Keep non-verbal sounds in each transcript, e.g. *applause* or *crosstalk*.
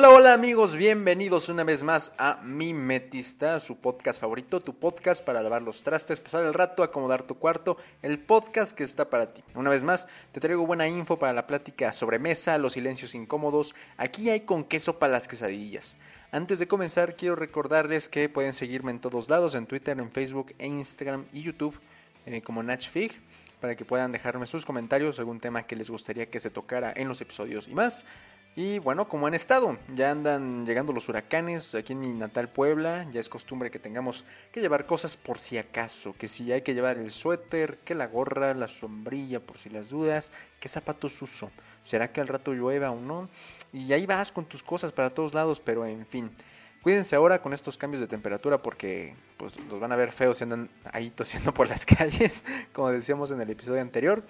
Hola, hola amigos, bienvenidos una vez más a Mi Metista, su podcast favorito, tu podcast para lavar los trastes, pasar el rato, acomodar tu cuarto, el podcast que está para ti. Una vez más, te traigo buena info para la plática sobre mesa, los silencios incómodos, aquí hay con queso para las quesadillas. Antes de comenzar, quiero recordarles que pueden seguirme en todos lados, en Twitter, en Facebook, en Instagram y YouTube, eh, como NatchFig, para que puedan dejarme sus comentarios, algún tema que les gustaría que se tocara en los episodios y más. Y bueno, como han estado, ya andan llegando los huracanes aquí en mi natal Puebla, ya es costumbre que tengamos que llevar cosas por si acaso, que si hay que llevar el suéter, que la gorra, la sombrilla por si las dudas, qué zapatos uso, será que al rato llueva o no, y ahí vas con tus cosas para todos lados, pero en fin. Cuídense ahora con estos cambios de temperatura porque pues los van a ver feos si andan ahí tosiendo por las *laughs* calles, como decíamos en el episodio anterior.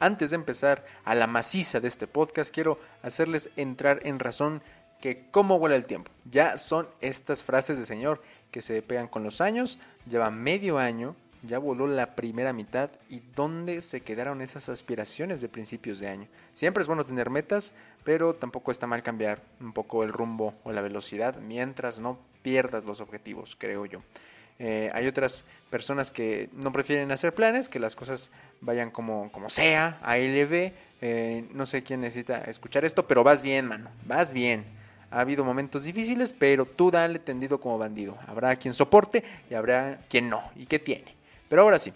Antes de empezar a la maciza de este podcast, quiero hacerles entrar en razón que cómo huele el tiempo. Ya son estas frases de señor que se pegan con los años, lleva medio año, ya voló la primera mitad y dónde se quedaron esas aspiraciones de principios de año. Siempre es bueno tener metas, pero tampoco está mal cambiar un poco el rumbo o la velocidad mientras no pierdas los objetivos, creo yo. Eh, hay otras personas que no prefieren hacer planes, que las cosas vayan como, como sea, a LV. Eh, no sé quién necesita escuchar esto, pero vas bien, mano, vas bien. Ha habido momentos difíciles, pero tú dale tendido como bandido. Habrá quien soporte y habrá quien no. ¿Y qué tiene? Pero ahora sí,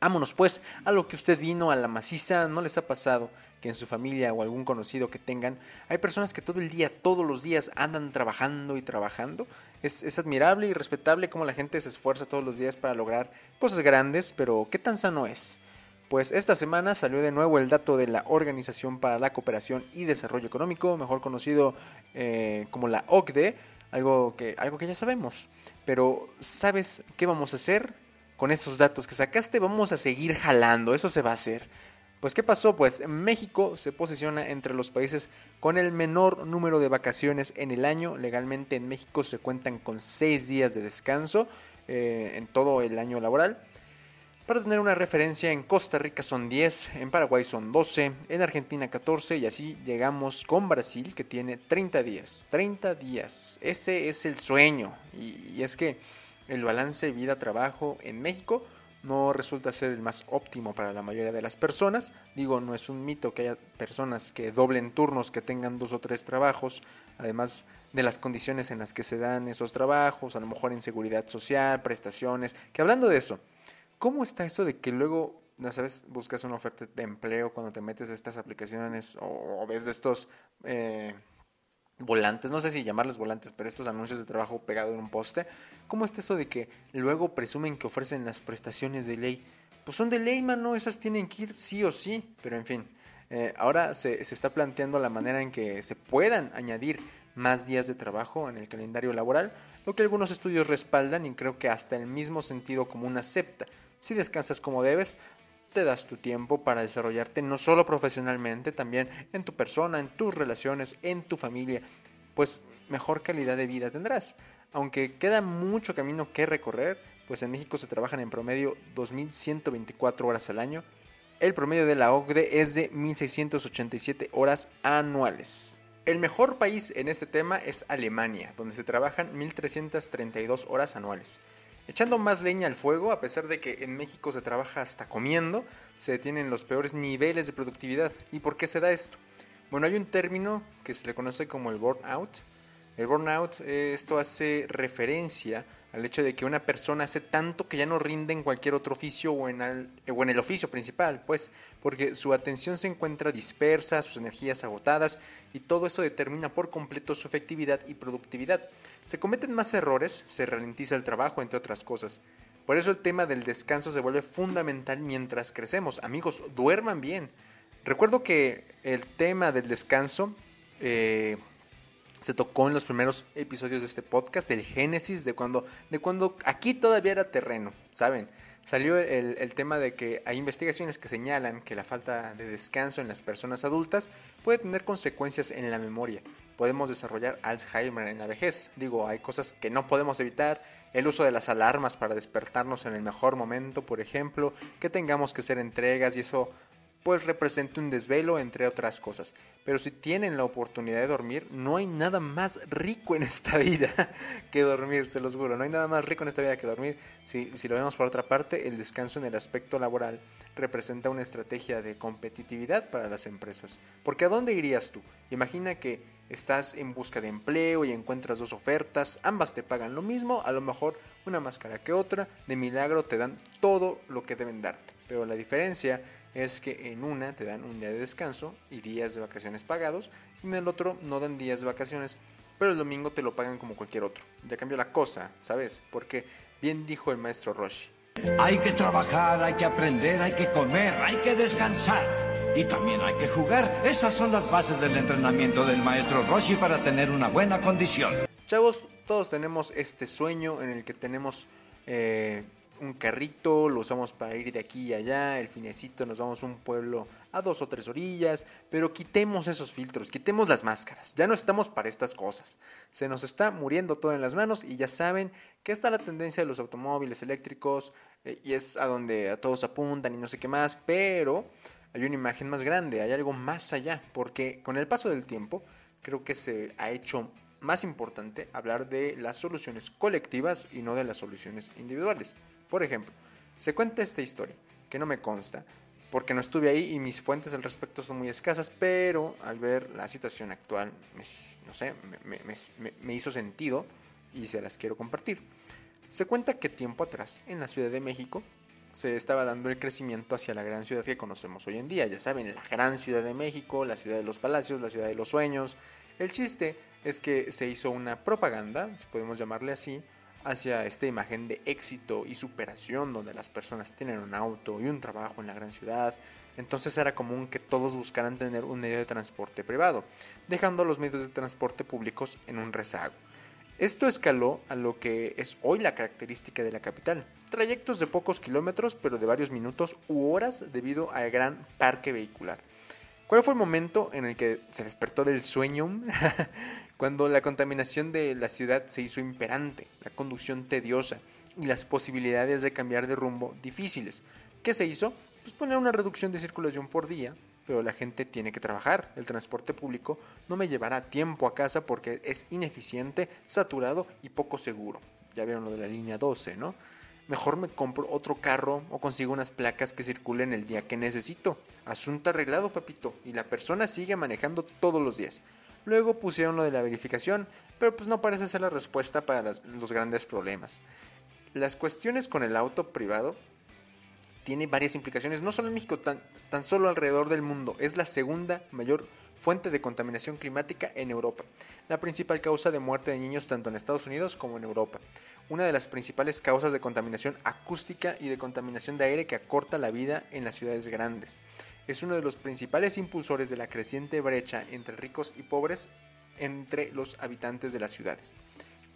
vámonos pues a lo que usted vino a la maciza, ¿no les ha pasado? que en su familia o algún conocido que tengan, hay personas que todo el día, todos los días andan trabajando y trabajando es, admirable y respetable cómo la gente se esfuerza todos los días para lograr cosas grandes, pero ¿qué tan sano es? Pues esta semana salió de nuevo el dato de la Organización para la Cooperación y Desarrollo Económico, mejor conocido eh, como la OCDE, algo que, algo que ya sabemos. Pero ¿sabes qué vamos a hacer con esos datos que sacaste? Vamos a seguir jalando, eso se va a hacer. Pues ¿qué pasó? Pues México se posiciona entre los países con el menor número de vacaciones en el año. Legalmente en México se cuentan con 6 días de descanso eh, en todo el año laboral. Para tener una referencia, en Costa Rica son 10, en Paraguay son 12, en Argentina 14 y así llegamos con Brasil que tiene 30 días. 30 días, ese es el sueño. y es que el balance vida-trabajo en México no resulta ser el más óptimo para la mayoría de las personas. Digo, no es un mito que haya personas que doblen turnos, que tengan dos o tres trabajos, además de las condiciones en las que se dan esos trabajos, a lo mejor en seguridad social, prestaciones, que hablando de eso, ¿cómo está eso de que luego, ya sabes, buscas una oferta de empleo cuando te metes a estas aplicaciones o, ves de estos... Eh, volantes, no sé si llamarles volantes, pero estos anuncios de trabajo pegado en un poste, ¿cómo está eso de que luego presumen que ofrecen las prestaciones de ley? Pues son de ley, mano, esas tienen que ir sí o sí, pero en fin, eh, ahora se, se está planteando la manera en que se puedan añadir más días de trabajo en el calendario laboral, lo que algunos estudios respaldan y creo que hasta el mismo sentido común acepta. Si descansas como debes, te das tu tiempo para desarrollarte no solo profesionalmente, también en tu persona, en tus relaciones, en tu familia, pues mejor calidad de vida tendrás. Aunque queda mucho camino que recorrer, pues en México se trabajan en promedio 2.124 horas al año. El promedio de la OCDE es de 1.687 horas anuales. El mejor país en este tema es Alemania, donde se trabajan 1.332 horas anuales. Echando más leña al fuego, a pesar de que en México se trabaja hasta comiendo, se detienen los peores niveles de productividad. ¿Y por qué se da esto? Bueno, hay un término que se le conoce como el burnout. El burnout, eh, esto hace referencia al hecho de que una persona hace tanto que ya no rinde en cualquier otro oficio o en, o en el oficio principal, pues, porque su atención se encuentra dispersa, sus energías agotadas y todo eso determina por completo su efectividad y productividad. Se cometen más errores, se ralentiza el trabajo, entre otras cosas. Por eso el tema del descanso se vuelve fundamental mientras crecemos. Amigos, duerman bien. Recuerdo que el tema del descanso eh, se tocó en los primeros episodios de este podcast, del Génesis, de cuando, de cuando aquí todavía era terreno, ¿saben? Salió el, el, tema de que hay investigaciones que señalan que la falta de descanso en las personas adultas puede tener consecuencias en la memoria. Podemos desarrollar Alzheimer en la vejez. Digo, hay cosas que no podemos evitar. El uso de las alarmas para despertarnos en el mejor momento, por ejemplo, que tengamos que hacer entregas y eso pues represente un desvelo entre otras cosas. Pero si tienen la oportunidad de dormir, no hay nada más rico en esta *laughs* vida que dormir, se los juro. No hay nada más rico en esta vida que dormir. Si, si lo vemos por otra parte, el descanso en el aspecto laboral representa una estrategia de competitividad para las empresas. Porque ¿a dónde irías tú? Imagina que estás en busca de empleo y encuentras dos ofertas, ambas te pagan lo mismo, a lo mejor una más cara que otra, de milagro te dan todo lo que deben darte. Pero la diferencia es que en una te dan un día de descanso y días de vacaciones pagados, y en el otro no dan días de vacaciones, pero el domingo te lo pagan como cualquier otro. Ya cambió la cosa, ¿sabes? Porque bien dijo el maestro Roshi. Hay que trabajar, hay que aprender, hay que comer, hay que descansar. Y también hay que jugar. Esas son las bases del entrenamiento del maestro Roshi para tener una buena condición. Chavos, todos tenemos este sueño en el que tenemos eh, un carrito, lo usamos para ir de aquí y allá, el finecito nos vamos a un pueblo a dos o tres orillas, pero quitemos esos filtros, quitemos las máscaras, ya no estamos para estas cosas, se nos está muriendo todo en las manos y ya saben que está la tendencia de los automóviles eléctricos eh, y es a donde a todos apuntan y no sé qué más, pero hay una imagen más grande, hay algo más allá, porque con el paso del tiempo creo que se ha hecho más importante hablar de las soluciones colectivas y no de las soluciones individuales. Por ejemplo, se cuenta esta historia, que no me consta, porque no estuve ahí y mis fuentes al respecto son muy escasas, pero al ver la situación actual, me, no sé, me, hizo sentido y se las quiero compartir. Se cuenta que tiempo atrás, en la Ciudad de México, se estaba dando el crecimiento hacia la gran ciudad que conocemos hoy en día. Ya saben, la gran Ciudad de México, la ciudad de los palacios, la ciudad de los sueños. El chiste es que se hizo una propaganda, si podemos llamarle así, hacia esta imagen de éxito y superación donde las personas tienen un auto y un trabajo en la gran ciudad. Entonces era común que todos buscaran tener un medio de transporte privado, dejando los medios de transporte públicos en un rezago. Esto escaló a lo que es hoy la característica de la capital. Trayectos de pocos kilómetros pero de varios minutos u horas debido al gran parque vehicular. ¿Cuál fue el momento en el que se despertó del sueño? *laughs* Cuando la contaminación de la ciudad se hizo imperante, la conducción tediosa y las posibilidades de cambiar de rumbo difíciles. ¿Qué se hizo? Pues poner una reducción de circulación por día, pero la gente tiene que trabajar. El transporte público no me llevará tiempo a casa porque es ineficiente, saturado y poco seguro. Ya vieron lo de la línea 12, ¿no? Mejor me compro otro carro o consigo unas placas que circulen el día que necesito. Asunto arreglado, papito. Y la persona sigue manejando todos los días. Luego pusieron lo de la verificación, pero pues no parece ser la respuesta para los grandes problemas. Las cuestiones con el auto privado tienen varias implicaciones, no solo en México, tan, tan solo alrededor del mundo. Es la segunda mayor fuente de contaminación climática en Europa, la principal causa de muerte de niños tanto en Estados Unidos como en Europa, una de las principales causas de contaminación acústica y de contaminación de aire que acorta la vida en las ciudades grandes. Es uno de los principales impulsores de la creciente brecha entre ricos y pobres entre los habitantes de las ciudades.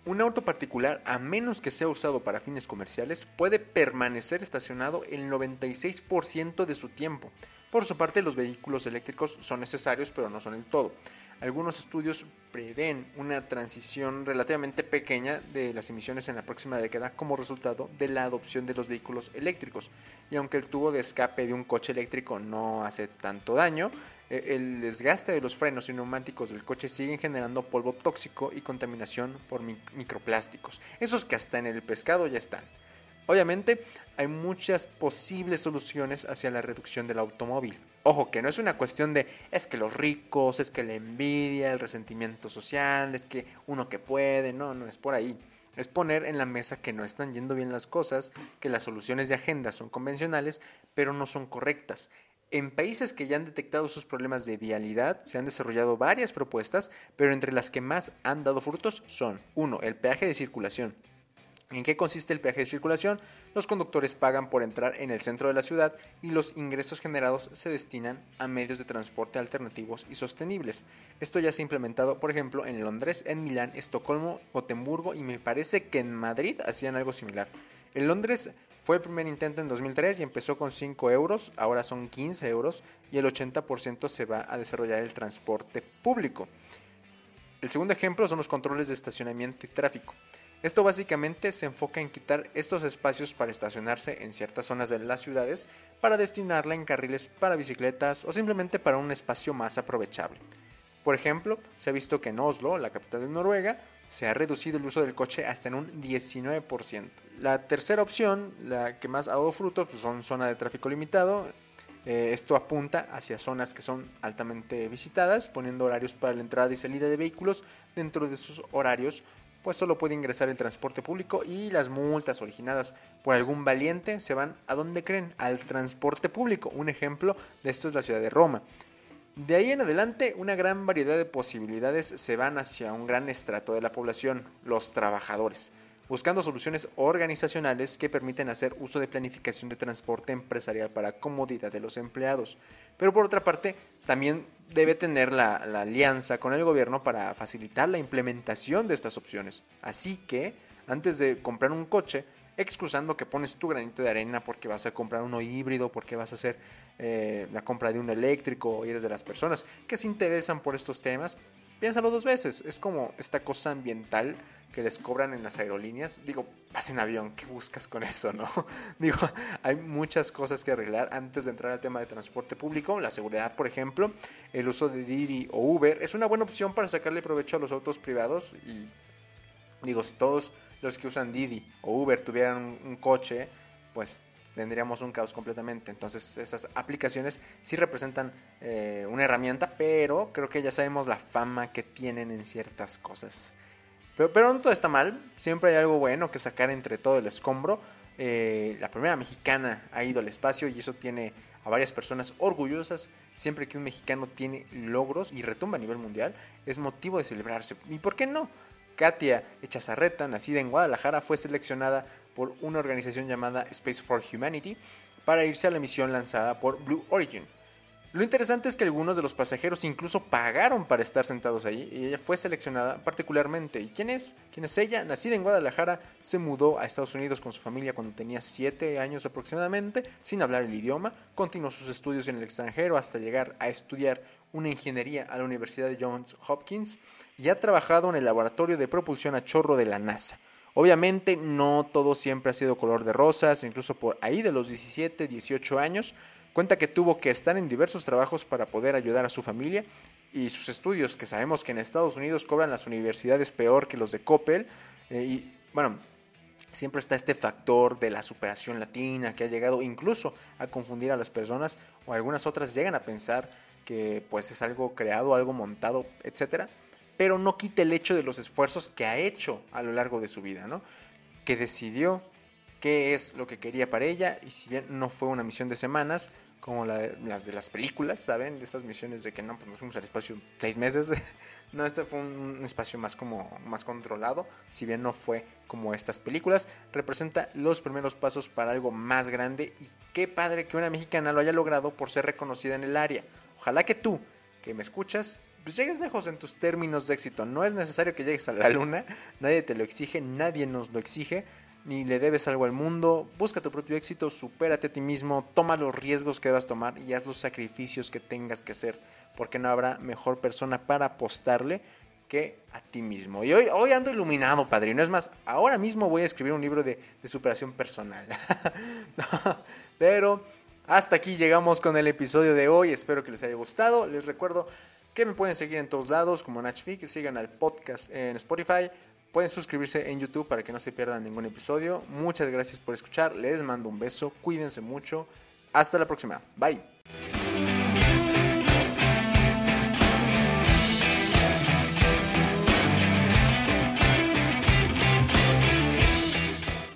Un auto particular, a menos que sea usado para fines comerciales, puede permanecer estacionado el 96% de su tiempo, por su parte, los vehículos eléctricos son necesarios, pero no son el todo. Algunos estudios prevén una transición relativamente pequeña de las emisiones en la próxima década como resultado de la adopción de los vehículos eléctricos. Y aunque el tubo de escape de un coche eléctrico no hace tanto daño, eh, el desgaste de los frenos y neumáticos del coche siguen generando polvo tóxico y contaminación por microplásticos. Esos que hasta en el pescado ya están. Obviamente hay muchas posibles soluciones hacia la reducción del automóvil. Ojo, que no es una cuestión de es que los ricos, es que la envidia, el resentimiento social, es que uno que puede, no, no es por ahí. Es poner en la mesa que no están yendo bien las cosas, que las soluciones de agenda son convencionales, pero no son correctas. En países que ya han detectado sus problemas de vialidad, se han desarrollado varias propuestas, pero entre las que más han dado frutos son 1. El peaje de circulación, ¿En qué consiste el peaje de circulación? Los conductores pagan por entrar en el centro de la ciudad y los ingresos generados se destinan a medios de transporte alternativos y sostenibles. Esto ya se ha implementado, por ejemplo, en Londres, en Milán, Estocolmo, Gotemburgo y me parece que en Madrid hacían algo similar. En Londres fue el primer intento en 2003 y empezó con 5 euros, ahora son 15 euros y el 80% se va a desarrollar el transporte público. El segundo ejemplo son los controles de estacionamiento y tráfico. Esto básicamente se enfoca en quitar estos espacios para estacionarse en ciertas zonas de las ciudades para destinarla en carriles para bicicletas o simplemente para un espacio más aprovechable. Por ejemplo, se ha visto que en Oslo, la capital de Noruega, se ha reducido el uso del coche hasta en un 19%. La tercera opción, la que más ha dado fruto, pues son zonas de tráfico limitado. Eh, esto apunta hacia zonas que son altamente visitadas, poniendo horarios para la entrada y salida de vehículos. Dentro de esos horarios pues solo puede ingresar el transporte público y las multas originadas por algún valiente se van a donde creen, al transporte público. Un ejemplo de esto es la ciudad de Roma. De ahí en adelante, una gran variedad de posibilidades se van hacia un gran estrato de la población, los trabajadores, buscando soluciones organizacionales que permiten hacer uso de planificación de transporte empresarial para comodidad de los empleados. Pero por otra parte, también debe tener la, alianza con el gobierno para facilitar la implementación de estas opciones. Así que, antes de comprar un coche, excusando que pones tu granito de arena porque vas a comprar uno híbrido, porque vas a hacer eh, la compra de un eléctrico y eres de las personas que se interesan por estos temas, piénsalo dos veces. Es como esta cosa ambiental que les cobran en las aerolíneas. Digo, vas en avión, ¿qué buscas con eso, no? *laughs* Digo, hay muchas cosas que arreglar antes de entrar al tema de transporte público. La seguridad, por ejemplo, el uso de Didi o Uber es una buena opción para sacarle provecho a los autos privados. Y digo, si todos los que usan Didi o Uber tuvieran un, coche, pues tendríamos un caos completamente. Entonces esas aplicaciones sí representan eh, una herramienta, pero creo que ya sabemos la fama que tienen en ciertas cosas. Pero, no todo está mal, siempre hay algo bueno que sacar entre todo el escombro. Eh, la primera mexicana ha ido al espacio y eso tiene a varias personas orgullosas. Siempre que un mexicano tiene logros y retumba a nivel mundial, es motivo de celebrarse. ¿Y por qué no? Katia Echazarreta, nacida en Guadalajara, fue seleccionada por una organización llamada Space for Humanity para irse a la misión lanzada por Blue Origin. Lo interesante es que algunos de los pasajeros incluso pagaron para estar sentados allí y ella fue seleccionada particularmente. ¿Y quién es? ¿Quién es ella? Nacida en Guadalajara, se mudó a Estados Unidos con su familia cuando tenía 7 años aproximadamente, sin hablar el idioma, continuó sus estudios en el extranjero hasta llegar a estudiar una ingeniería a la Universidad de Johns Hopkins y ha trabajado en el laboratorio de propulsión a chorro de la NASA. Obviamente no todo siempre ha sido color de rosas, incluso por ahí de los 17, 18 años Cuenta que tuvo que estar en diversos trabajos para poder ayudar a su familia y sus estudios, que sabemos que en Estados Unidos cobran las universidades peor que los de Coppel. Eh, y bueno, siempre está este factor de la superación latina que ha llegado incluso a confundir a las personas o algunas otras llegan a pensar que pues es algo creado, algo montado, etcétera, pero no quita el hecho de los esfuerzos que ha hecho a lo largo de su vida, ¿no? Que decidió qué es lo que quería para ella y si bien no fue una misión de semanas, como las de las películas, ¿saben? De estas misiones de que no, pues nos fuimos al espacio seis meses. *laughs* no, este fue un espacio más como más controlado, si bien no fue como estas películas, representa los primeros pasos para algo más grande y qué padre que una mexicana lo haya logrado por ser reconocida en el área. Ojalá que tú, que me escuchas, pues llegues lejos en tus términos de éxito. No es necesario que llegues a la luna, nadie te lo exige, nadie nos lo exige ni le debes algo al mundo. Busca tu propio éxito, supérate a ti mismo, toma los riesgos que debas tomar y haz los sacrificios que tengas que hacer, porque no habrá mejor persona para apostarle que a ti mismo. Y hoy, hoy ando iluminado, padrino. Es más, ahora mismo voy a escribir un libro de, de superación personal. *laughs* Pero hasta aquí llegamos con el episodio de hoy. Espero que les haya gustado. Les recuerdo que me pueden seguir en todos lados como Nachfi, que sigan al podcast en Spotify Pueden suscribirse en YouTube para que no se pierdan ningún episodio. Muchas gracias por escuchar. Les mando un beso. Cuídense mucho. Hasta la próxima. Bye.